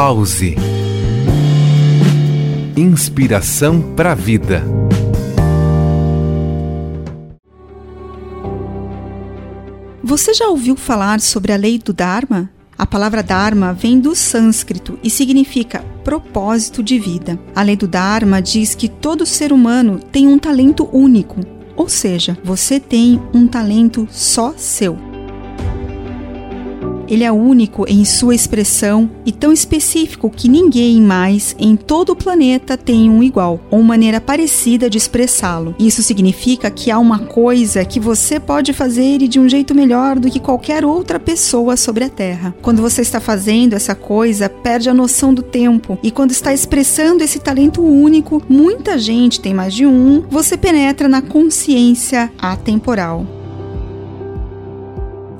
Pause. Inspiração para a vida. Você já ouviu falar sobre a lei do Dharma? A palavra Dharma vem do sânscrito e significa propósito de vida. A lei do Dharma diz que todo ser humano tem um talento único, ou seja, você tem um talento só seu. Ele é único em sua expressão e tão específico que ninguém mais em todo o planeta tem um igual ou maneira parecida de expressá-lo. Isso significa que há uma coisa que você pode fazer e de um jeito melhor do que qualquer outra pessoa sobre a Terra. Quando você está fazendo essa coisa, perde a noção do tempo e quando está expressando esse talento único, muita gente tem mais de um, você penetra na consciência atemporal.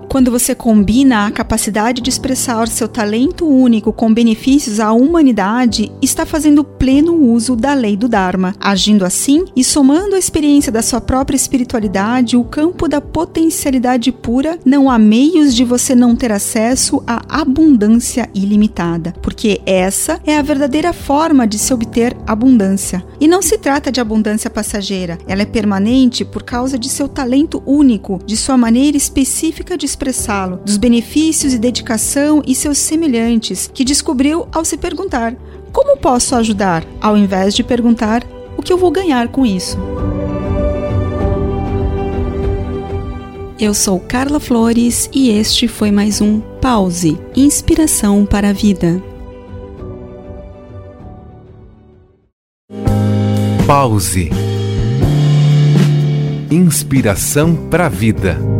Quando você combina a capacidade de expressar seu talento único com benefícios à humanidade, está fazendo pleno uso da lei do Dharma. Agindo assim e somando a experiência da sua própria espiritualidade, o campo da potencialidade pura, não há meios de você não ter acesso à abundância ilimitada, porque essa é a verdadeira forma de se obter abundância. E não se trata de abundância passageira, ela é permanente por causa de seu talento único, de sua maneira específica de expressá-lo, dos benefícios e dedicação e seus semelhantes, que descobriu ao se perguntar: como posso ajudar? ao invés de perguntar: o que eu vou ganhar com isso? Eu sou Carla Flores e este foi mais um Pause Inspiração para a Vida. Pause Inspiração para a Vida.